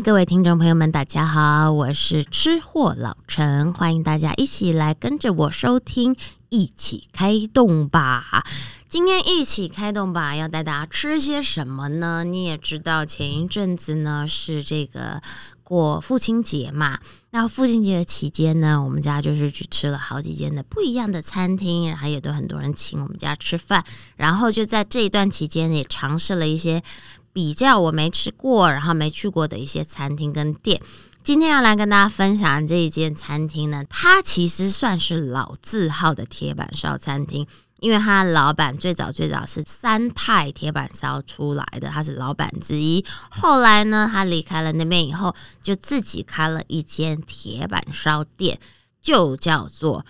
各位听众朋友们，大家好，我是吃货老陈，欢迎大家一起来跟着我收听，一起开动吧。今天一起开动吧，要带大家吃些什么呢？你也知道，前一阵子呢是这个过父亲节嘛，那父亲节的期间呢，我们家就是去吃了好几间的不一样的餐厅，然后也都很多人请我们家吃饭，然后就在这一段期间也尝试了一些。比较我没吃过，然后没去过的一些餐厅跟店，今天要来跟大家分享这一间餐厅呢，它其实算是老字号的铁板烧餐厅，因为它老板最早最早是三泰铁板烧出来的，他是老板之一。后来呢，他离开了那边以后，就自己开了一间铁板烧店，就叫做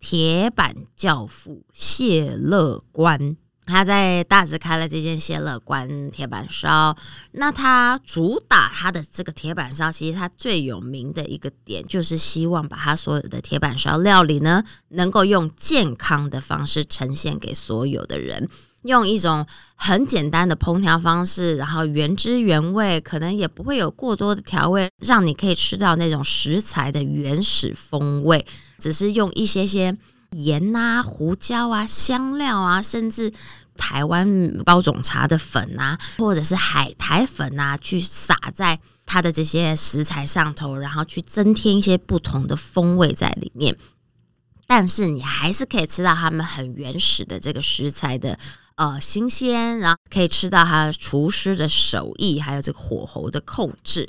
铁板教父谢乐观。他在大直开了这间谢乐关铁板烧，那他主打他的这个铁板烧，其实他最有名的一个点就是希望把他所有的铁板烧料理呢，能够用健康的方式呈现给所有的人，用一种很简单的烹调方式，然后原汁原味，可能也不会有过多的调味，让你可以吃到那种食材的原始风味，只是用一些些。盐啊、胡椒啊、香料啊，甚至台湾包种茶的粉啊，或者是海苔粉啊，去撒在它的这些食材上头，然后去增添一些不同的风味在里面。但是你还是可以吃到他们很原始的这个食材的呃新鲜，然后可以吃到他厨师的手艺，还有这个火候的控制。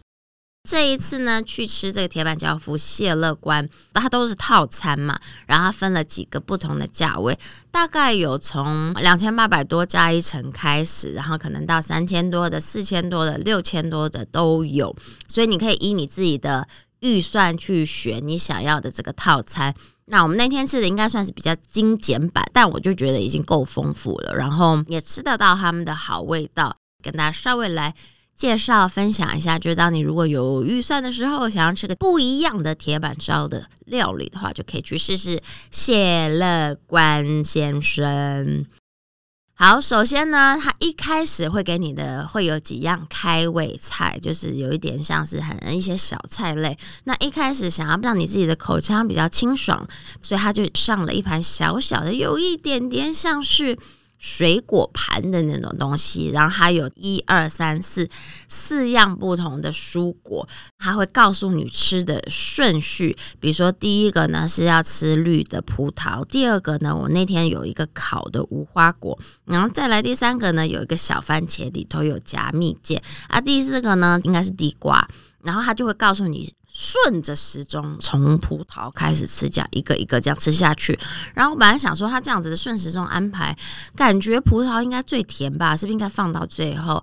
这一次呢，去吃这个铁板教父谢乐观，它都是套餐嘛，然后它分了几个不同的价位，大概有从两千八百多加一层开始，然后可能到三千多的、四千多的、六千多的都有，所以你可以依你自己的预算去选你想要的这个套餐。那我们那天吃的应该算是比较精简版，但我就觉得已经够丰富了，然后也吃得到他们的好味道，跟大家稍微来。介绍分享一下，就是当你如果有预算的时候，想要吃个不一样的铁板烧的料理的话，就可以去试试谢乐关先生。好，首先呢，他一开始会给你的会有几样开胃菜，就是有一点像是很一些小菜类。那一开始想要让你自己的口腔比较清爽，所以他就上了一盘小小的，有一点点像是。水果盘的那种东西，然后它有一二三四四样不同的蔬果，他会告诉你吃的顺序。比如说，第一个呢是要吃绿的葡萄，第二个呢，我那天有一个烤的无花果，然后再来第三个呢，有一个小番茄里头有夹蜜饯，啊，第四个呢应该是地瓜，然后他就会告诉你。顺着时钟从葡萄开始吃，这样一个一个这样吃下去。然后我本来想说，他这样子的顺时钟安排，感觉葡萄应该最甜吧？是不是应该放到最后？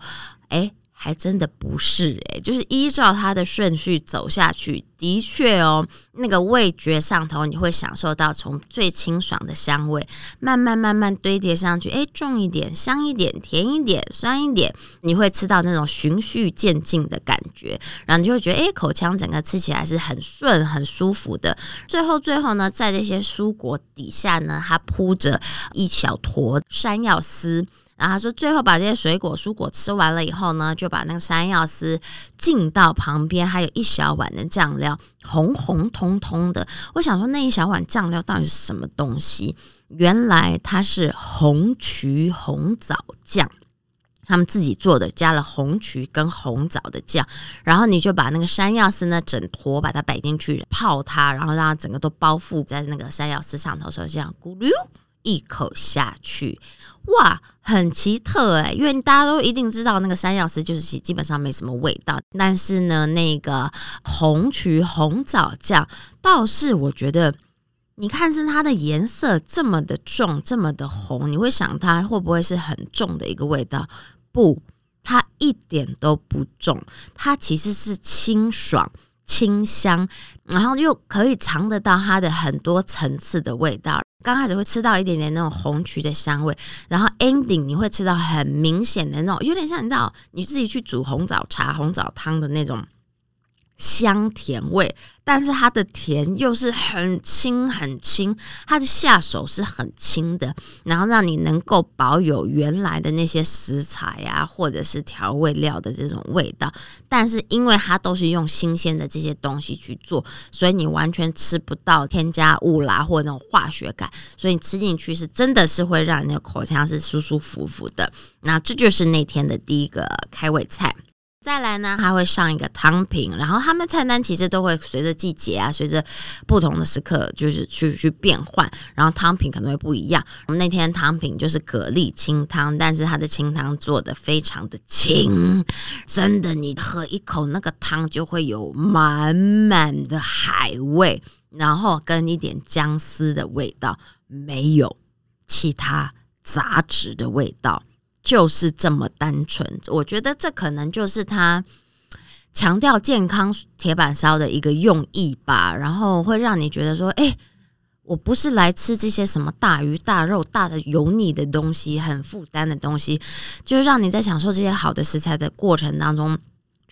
哎。还真的不是诶，就是依照它的顺序走下去，的确哦，那个味觉上头你会享受到从最清爽的香味，慢慢慢慢堆叠上去，诶，重一点，香一点，甜一点，酸一点，你会吃到那种循序渐进的感觉，然后你就会觉得，诶，口腔整个吃起来是很顺、很舒服的。最后，最后呢，在这些蔬果底下呢，它铺着一小坨山药丝。然后他说，最后把这些水果、蔬果吃完了以后呢，就把那个山药丝浸到旁边，还有一小碗的酱料，红红彤彤的。我想说，那一小碗酱料到底是什么东西？原来它是红曲红枣酱，他们自己做的，加了红曲跟红枣的酱。然后你就把那个山药丝呢，整坨把它摆进去泡它，然后让它整个都包覆在那个山药丝上头，时候这样咕噜。一口下去，哇，很奇特哎！因为大家都一定知道，那个山药丝就是其基本上没什么味道。但是呢，那个红曲红枣酱倒是我觉得，你看是它的颜色这么的重，这么的红，你会想它会不会是很重的一个味道？不，它一点都不重，它其实是清爽。清香，然后又可以尝得到它的很多层次的味道。刚开始会吃到一点点那种红曲的香味，然后 ending 你会吃到很明显的那种，有点像你知道你自己去煮红枣茶、红枣汤的那种香甜味，但是它的甜又是很轻很轻，它的下手是很轻的，然后让你能够保有原来的那些食材啊，或者是调味料的这种味道。但是因为它都是用新鲜的这些东西去做，所以你完全吃不到添加物啦或那种化学感，所以你吃进去是真的是会让你的口腔是舒舒服服的。那这就是那天的第一个开胃菜。再来呢，还会上一个汤品，然后他们的菜单其实都会随着季节啊，随着不同的时刻，就是去去变换，然后汤品可能会不一样。我们那天汤品就是蛤蜊清汤，但是它的清汤做的非常的清，真的，你喝一口那个汤就会有满满的海味，然后跟一点姜丝的味道，没有其他杂质的味道。就是这么单纯，我觉得这可能就是他强调健康铁板烧的一个用意吧。然后会让你觉得说，哎，我不是来吃这些什么大鱼大肉、大的油腻的东西，很负担的东西，就是让你在享受这些好的食材的过程当中。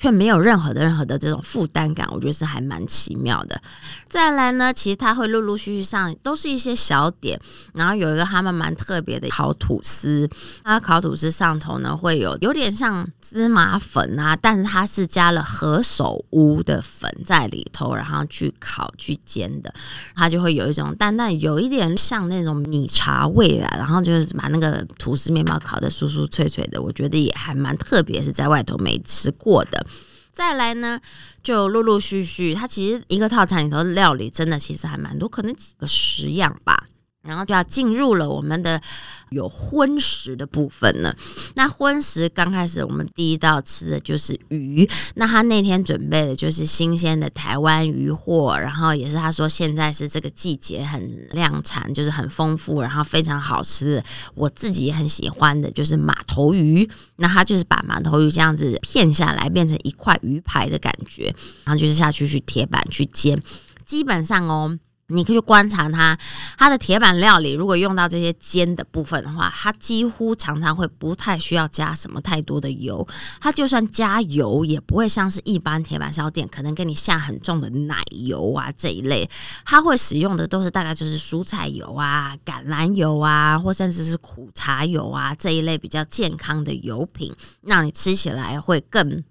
却没有任何的任何的这种负担感，我觉得是还蛮奇妙的。再来呢，其实它会陆陆续续上，都是一些小点。然后有一个他们蛮特别的烤吐司，它烤吐司上头呢会有有点像芝麻粉啊，但是它是加了何首乌的粉在里头，然后去烤去煎的，它就会有一种淡淡有一点像那种米茶味啊。然后就是把那个吐司面包烤的酥酥脆脆的，我觉得也还蛮特别，是在外头没吃过的。再来呢，就陆陆续续，它其实一个套餐里头的料理真的其实还蛮多，可能几个十样吧。然后就要进入了我们的有荤食的部分了。那荤食刚开始，我们第一道吃的就是鱼。那他那天准备的就是新鲜的台湾鱼货，然后也是他说现在是这个季节很量产，就是很丰富，然后非常好吃。我自己也很喜欢的，就是马头鱼。那他就是把马头鱼这样子片下来，变成一块鱼排的感觉，然后就是下去去铁板去煎。基本上哦。你可以去观察它，它的铁板料理如果用到这些煎的部分的话，它几乎常常会不太需要加什么太多的油。它就算加油，也不会像是一般铁板烧店可能给你下很重的奶油啊这一类。它会使用的都是大概就是蔬菜油啊、橄榄油啊，或甚至是苦茶油啊这一类比较健康的油品，让你吃起来会更。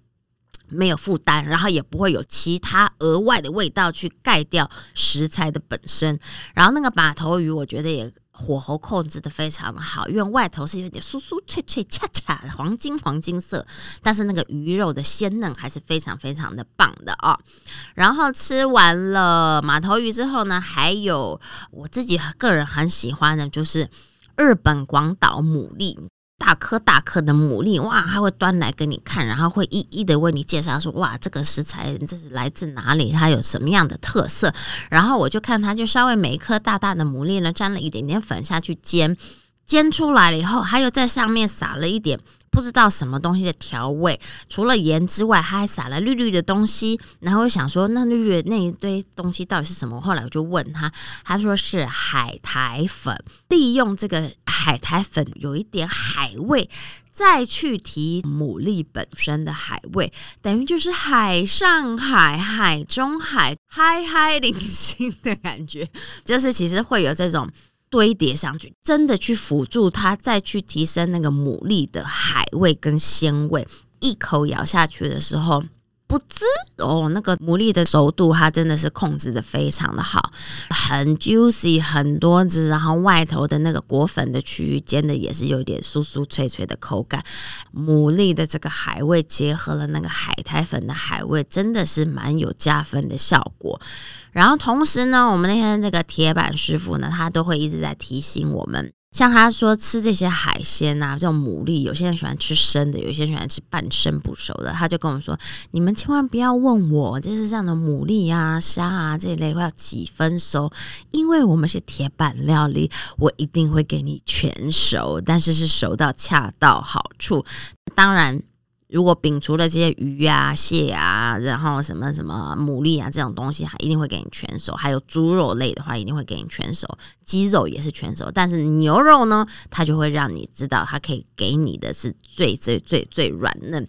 没有负担，然后也不会有其他额外的味道去盖掉食材的本身。然后那个马头鱼，我觉得也火候控制的非常好，因为外头是有点酥酥脆脆、恰恰黄金黄金色，但是那个鱼肉的鲜嫩还是非常非常的棒的哦。然后吃完了马头鱼之后呢，还有我自己个人很喜欢的就是日本广岛牡蛎。大颗大颗的牡蛎，哇，他会端来给你看，然后会一一的为你介绍说，哇，这个食材这是来自哪里，它有什么样的特色。然后我就看它，就稍微每一颗大大的牡蛎呢，沾了一点点粉下去煎，煎出来了以后，还有在上面撒了一点。不知道什么东西的调味，除了盐之外，他还撒了绿绿的东西。然后我想说，那绿绿的那一堆东西到底是什么？后来我就问他，他说是海苔粉，利用这个海苔粉有一点海味，再去提牡蛎本身的海味，等于就是海上海、海中海，嗨嗨零星的感觉，就是其实会有这种。堆叠上去，真的去辅助它，再去提升那个牡蛎的海味跟鲜味。一口咬下去的时候，不滋哦，那个牡蛎的熟度，它真的是控制的非常的好，很 juicy，很多汁，然后外头的那个果粉的区域煎的也是有点酥酥脆脆的口感。牡蛎的这个海味结合了那个海苔粉的海味，真的是蛮有加分的效果。然后同时呢，我们那天这个铁板师傅呢，他都会一直在提醒我们，像他说吃这些海鲜啊，这种牡蛎，有些人喜欢吃生的，有些人喜欢吃半生不熟的。他就跟我们说，你们千万不要问我，就是这样的牡蛎啊、虾啊这一类会要几分熟，因为我们是铁板料理，我一定会给你全熟，但是是熟到恰到好处。当然。如果摒除了这些鱼啊、蟹啊，然后什么什么牡蛎啊这种东西，它一定会给你全熟。还有猪肉类的话，一定会给你全熟。鸡肉也是全熟，但是牛肉呢，它就会让你知道，它可以给你的是最最最最软嫩。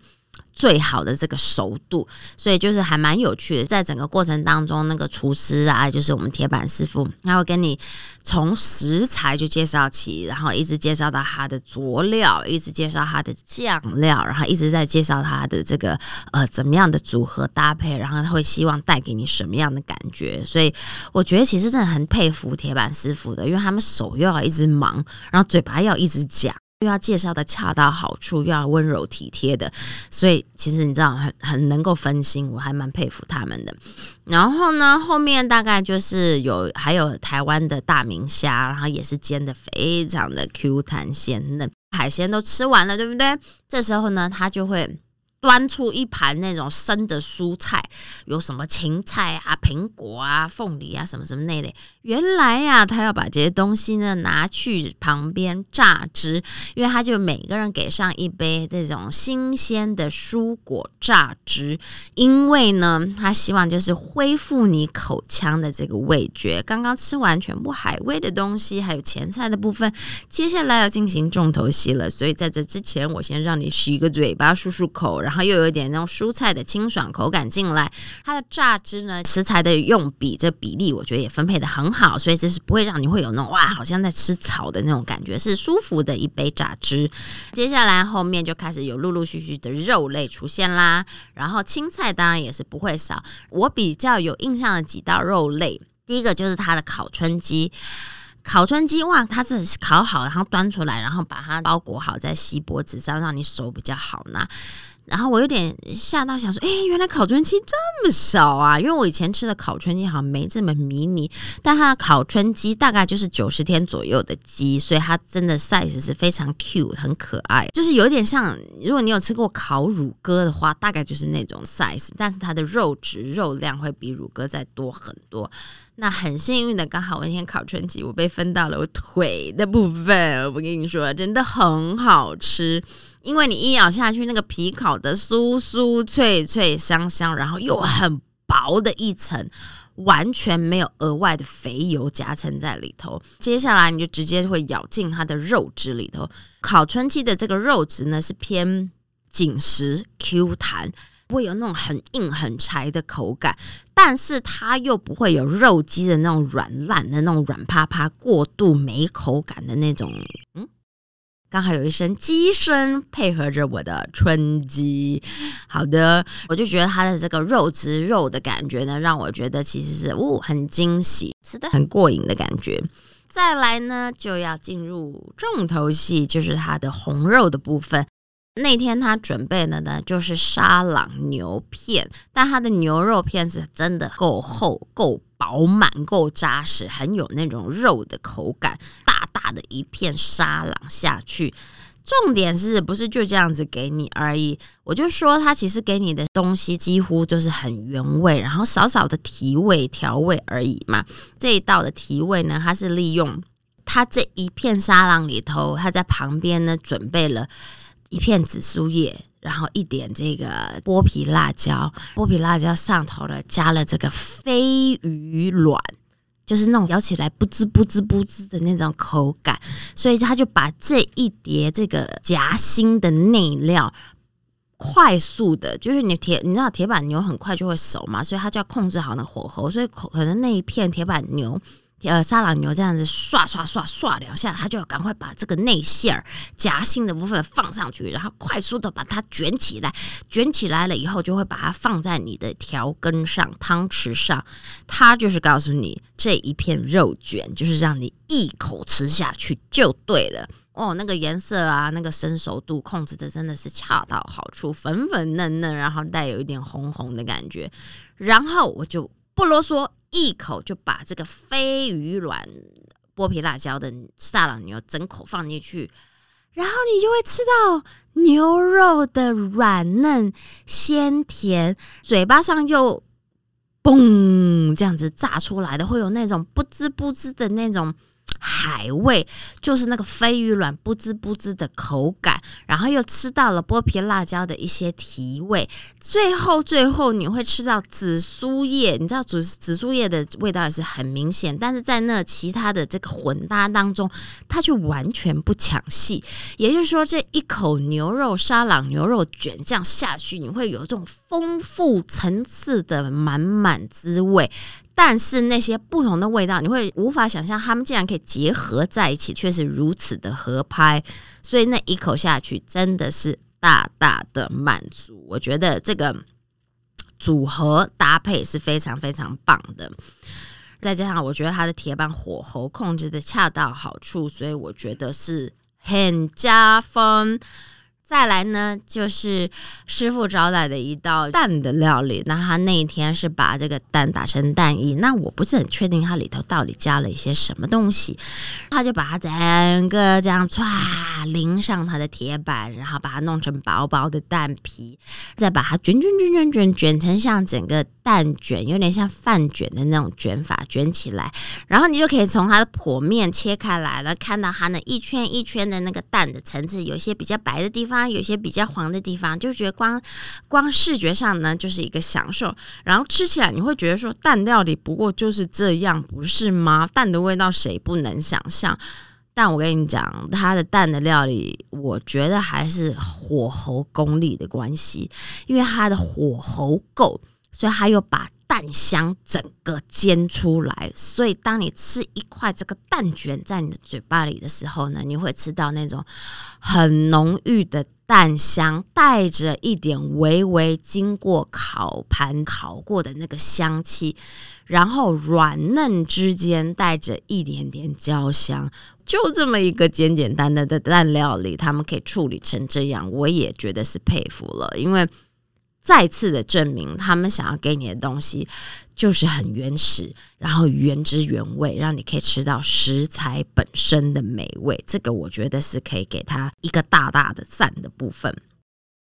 最好的这个熟度，所以就是还蛮有趣的。在整个过程当中，那个厨师啊，就是我们铁板师傅，他会跟你从食材就介绍起，然后一直介绍到他的佐料，一直介绍他的酱料，然后一直在介绍他的这个呃怎么样的组合搭配，然后他会希望带给你什么样的感觉。所以我觉得其实真的很佩服铁板师傅的，因为他们手又要一直忙，然后嘴巴要一直讲。又要介绍的恰到好处，又要温柔体贴的，所以其实你知道很很能够分心，我还蛮佩服他们的。然后呢，后面大概就是有还有台湾的大明虾，然后也是煎的非常的 Q 弹鲜嫩，海鲜都吃完了，对不对？这时候呢，他就会。端出一盘那种生的蔬菜，有什么芹菜啊、苹果啊、凤梨啊，什么什么那类。原来呀，他要把这些东西呢拿去旁边榨汁，因为他就每个人给上一杯这种新鲜的蔬果榨汁，因为呢，他希望就是恢复你口腔的这个味觉。刚刚吃完全部海味的东西，还有前菜的部分，接下来要进行重头戏了。所以在这之前，我先让你洗个嘴巴、漱漱口，然然后又有一点那种蔬菜的清爽口感进来，它的榨汁呢，食材的用比这比例，我觉得也分配的很好，所以这是不会让你会有那种哇，好像在吃草的那种感觉，是舒服的一杯榨汁。接下来后面就开始有陆陆续续的肉类出现啦，然后青菜当然也是不会少。我比较有印象的几道肉类，第一个就是它的烤春鸡。烤春鸡哇，它是烤好，然后端出来，然后把它包裹好在锡箔纸上，让你手比较好拿。然后我有点吓到，想说，哎，原来烤春鸡这么少啊！因为我以前吃的烤春鸡好像没这么迷你，但它的烤春鸡大概就是九十天左右的鸡，所以它真的 size 是非常 cute，很可爱，就是有点像，如果你有吃过烤乳鸽的话，大概就是那种 size，但是它的肉质肉量会比乳鸽再多很多。那很幸运的，刚好我那天烤春鸡，我被分到了我腿的部分。我跟你说，真的很好吃。因为你一咬下去，那个皮烤的酥酥脆脆香香，然后又很薄的一层，完全没有额外的肥油夹层在里头。接下来你就直接会咬进它的肉汁里头。烤春鸡的这个肉质呢是偏紧实 Q 弹，不会有那种很硬很柴的口感，但是它又不会有肉鸡的那种软烂的那种软趴趴、过度没口感的那种，嗯。刚好有一声鸡声配合着我的春鸡，好的，我就觉得它的这个肉质肉的感觉呢，让我觉得其实是哦很惊喜，吃的很过瘾的感觉。再来呢，就要进入重头戏，就是它的红肉的部分。那天他准备的呢，就是沙朗牛片，但它的牛肉片是真的够厚、够饱满、够扎实，很有那种肉的口感。大大的一片沙朗下去，重点是不是就这样子给你而已？我就说他其实给你的东西几乎就是很原味，然后少少的提味调味而已嘛。这一道的提味呢，它是利用它这一片沙朗里头，它在旁边呢准备了。一片紫苏叶，然后一点这个剥皮辣椒，剥皮辣椒上头了，加了这个飞鱼卵，就是那种咬起来不滋不滋不滋的那种口感，所以他就把这一碟这个夹心的内料，快速的，就是你铁，你知道铁板牛很快就会熟嘛，所以他就要控制好那火候，所以可可能那一片铁板牛。呃，沙朗牛这样子刷刷刷刷两下，他就要赶快把这个内馅儿夹心的部分放上去，然后快速的把它卷起来。卷起来了以后，就会把它放在你的调羹上、汤匙上。它就是告诉你，这一片肉卷就是让你一口吃下去就对了。哦，那个颜色啊，那个生熟度控制的真的是恰到好处，粉粉嫩嫩，然后带有一点红红的感觉。然后我就不啰嗦。一口就把这个飞鱼卵剥皮辣椒的萨朗牛整口放进去，然后你就会吃到牛肉的软嫩鲜甜，嘴巴上又嘣这样子炸出来的，会有那种不知不知的那种海味，就是那个飞鱼卵不滋不滋的口感，然后又吃到了剥皮辣椒的一些提味，最后最后你会吃到紫苏叶，你知道紫紫苏叶的味道也是很明显，但是在那其他的这个混搭当中，它却完全不抢戏。也就是说，这一口牛肉沙朗牛肉卷这样下去，你会有这种丰富层次的满满滋味。但是那些不同的味道，你会无法想象，它们竟然可以结合在一起，却是如此的合拍。所以那一口下去，真的是大大的满足。我觉得这个组合搭配是非常非常棒的。再加上我觉得它的铁板火候控制的恰到好处，所以我觉得是很加分。再来呢，就是师傅招待的一道蛋的料理。那他那一天是把这个蛋打成蛋液，那我不是很确定它里头到底加了一些什么东西。他就把它整个这样唰淋上他的铁板，然后把它弄成薄薄的蛋皮，再把它卷卷卷卷卷卷成像整个蛋卷，有点像饭卷的那种卷法卷起来。然后你就可以从它的剖面切开来了，看到它那一圈一圈的那个蛋的层次，有一些比较白的地方。有些比较黄的地方，就觉得光光视觉上呢就是一个享受，然后吃起来你会觉得说蛋料理不过就是这样，不是吗？蛋的味道谁不能想象？但我跟你讲，它的蛋的料理，我觉得还是火候功力的关系，因为它的火候够，所以它又把。蛋香整个煎出来，所以当你吃一块这个蛋卷在你的嘴巴里的时候呢，你会吃到那种很浓郁的蛋香，带着一点微微经过烤盘烤过的那个香气，然后软嫩之间带着一点点焦香，就这么一个简简单单的蛋料理，他们可以处理成这样，我也觉得是佩服了，因为。再次的证明，他们想要给你的东西就是很原始，然后原汁原味，让你可以吃到食材本身的美味。这个我觉得是可以给他一个大大的赞的部分。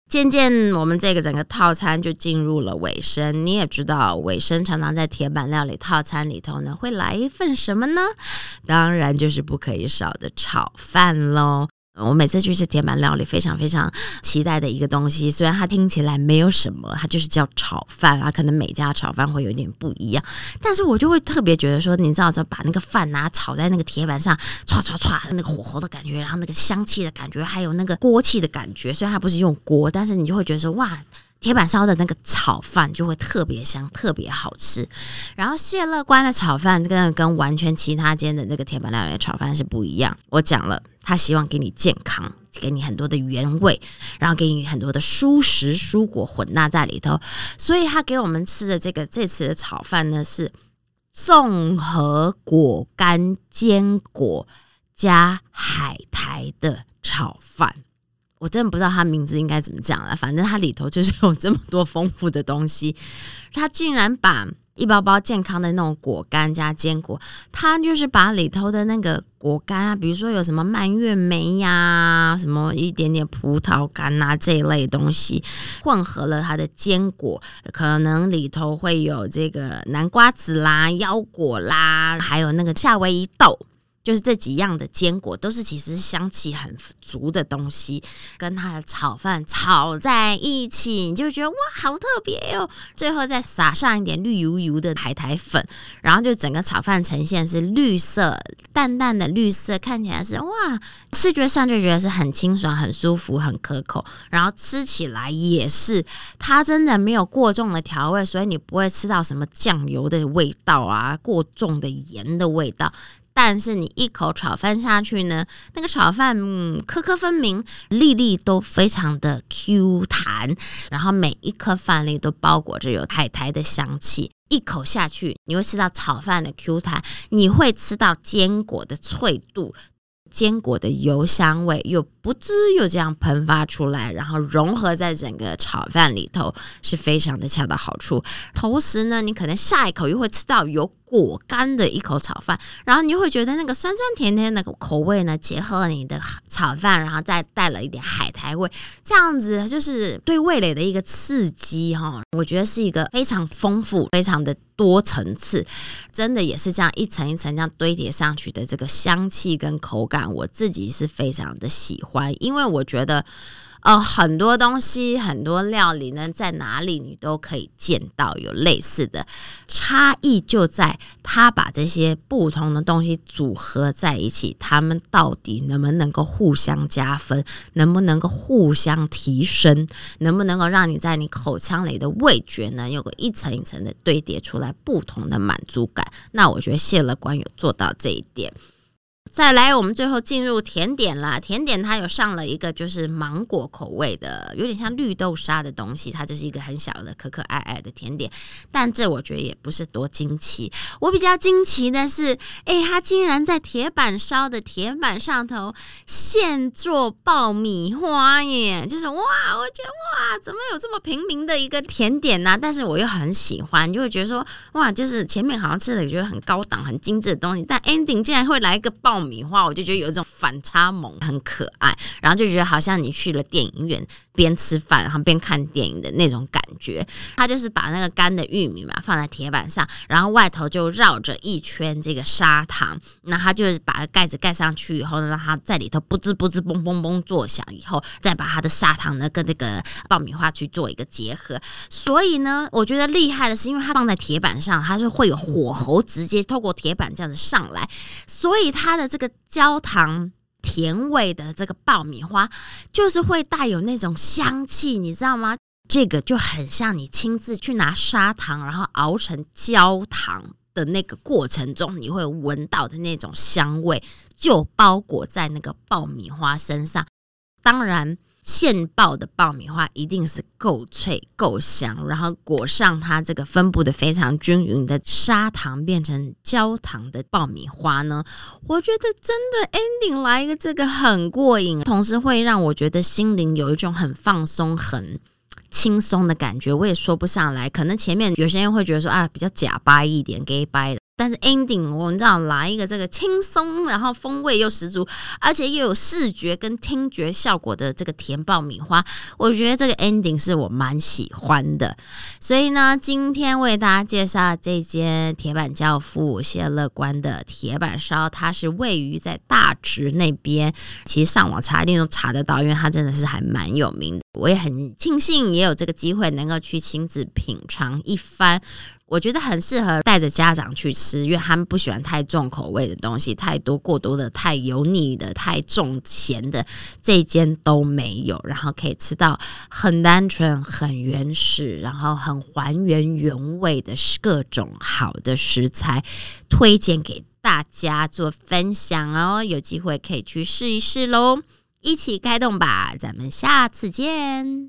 渐渐，我们这个整个套餐就进入了尾声。你也知道，尾声常常在铁板料理套餐里头呢，会来一份什么呢？当然就是不可以少的炒饭喽。我每次去吃铁板料理，非常非常期待的一个东西。虽然它听起来没有什么，它就是叫炒饭啊。可能每家炒饭会有点不一样，但是我就会特别觉得说，你知道，就把那个饭拿炒在那个铁板上，唰唰唰，那个火候的感觉，然后那个香气的感觉，还有那个锅气的感觉。虽然它不是用锅，但是你就会觉得说，哇。铁板烧的那个炒饭就会特别香，特别好吃。然后谢乐观的炒饭跟跟完全其他间的那个铁板料理的炒饭是不一样。我讲了，他希望给你健康，给你很多的原味，然后给你很多的蔬食蔬果混纳在里头。所以他给我们吃的这个这次的炒饭呢，是综合果干坚果加海苔的炒饭。我真的不知道它名字应该怎么讲了，反正它里头就是有这么多丰富的东西。它竟然把一包包健康的那种果干加坚果，它就是把里头的那个果干啊，比如说有什么蔓越莓呀，什么一点点葡萄干啊这一类东西，混合了它的坚果，可能里头会有这个南瓜子啦、腰果啦，还有那个夏威夷豆。就是这几样的坚果都是其实香气很足的东西，跟它的炒饭炒在一起，你就觉得哇，好特别哟！最后再撒上一点绿油油的海苔粉，然后就整个炒饭呈现是绿色，淡淡的绿色，看起来是哇，视觉上就觉得是很清爽、很舒服、很可口，然后吃起来也是，它真的没有过重的调味，所以你不会吃到什么酱油的味道啊，过重的盐的味道。但是你一口炒饭下去呢，那个炒饭颗颗分明，粒粒都非常的 Q 弹，然后每一颗饭粒都包裹着有海苔的香气。一口下去，你会吃到炒饭的 Q 弹，你会吃到坚果的脆度，坚果的油香味又不不滋又这样喷发出来，然后融合在整个炒饭里头，是非常的恰到好处。同时呢，你可能下一口又会吃到有果干的一口炒饭，然后你就会觉得那个酸酸甜甜的口味呢，结合了你的炒饭，然后再带了一点海苔味，这样子就是对味蕾的一个刺激哈。我觉得是一个非常丰富、非常的多层次，真的也是这样一层一层这样堆叠上去的这个香气跟口感，我自己是非常的喜欢，因为我觉得。呃，很多东西，很多料理呢，在哪里你都可以见到有类似的差异，就在他把这些不同的东西组合在一起，他们到底能不能够互相加分，能不能够互相提升，能不能够让你在你口腔里的味觉呢，有个一层一层的堆叠出来不同的满足感？那我觉得谢乐官有做到这一点。再来，我们最后进入甜点啦。甜点它有上了一个就是芒果口味的，有点像绿豆沙的东西，它就是一个很小的可可爱爱的甜点。但这我觉得也不是多惊奇。我比较惊奇的是，哎，它竟然在铁板烧的铁板上头现做爆米花耶！就是哇，我觉得哇，怎么有这么平民的一个甜点呢？但是我又很喜欢，就会觉得说哇，就是前面好像吃的觉得很高档、很精致的东西，但 ending 竟然会来一个。爆米花，我就觉得有一种反差萌，很可爱，然后就觉得好像你去了电影院，边吃饭然后边看电影的那种感觉。他就是把那个干的玉米嘛放在铁板上，然后外头就绕着一圈这个砂糖，那他就是把盖子盖上去以后呢，让它在里头不滋不滋嘣嘣嘣作响，以后再把它的砂糖呢跟这个爆米花去做一个结合。所以呢，我觉得厉害的是，因为它放在铁板上，它是会有火候直接透过铁板这样子上来，所以它的。这个焦糖甜味的这个爆米花，就是会带有那种香气，你知道吗？这个就很像你亲自去拿砂糖，然后熬成焦糖的那个过程中，你会闻到的那种香味，就包裹在那个爆米花身上。当然。现爆的爆米花一定是够脆够香，然后裹上它这个分布的非常均匀的砂糖变成焦糖的爆米花呢，我觉得真的 ending 来一个这个很过瘾，同时会让我觉得心灵有一种很放松、很轻松的感觉。我也说不上来，可能前面有些人会觉得说啊，比较假掰一点，gay 掰。但是 ending 我们知道来一个这个轻松，然后风味又十足，而且又有视觉跟听觉效果的这个甜爆米花，我觉得这个 ending 是我蛮喜欢的。所以呢，今天为大家介绍这间铁板教父谢乐观的铁板烧，它是位于在大直那边，其实上网查一定都查得到，因为它真的是还蛮有名的。我也很庆幸也有这个机会能够去亲自品尝一番。我觉得很适合带着家长去吃，因为他们不喜欢太重口味的东西，太多过多的、太油腻的、太重咸的，这间都没有。然后可以吃到很单纯、很原始，然后很还原原味的各种好的食材，推荐给大家做分享哦。有机会可以去试一试喽，一起开动吧！咱们下次见。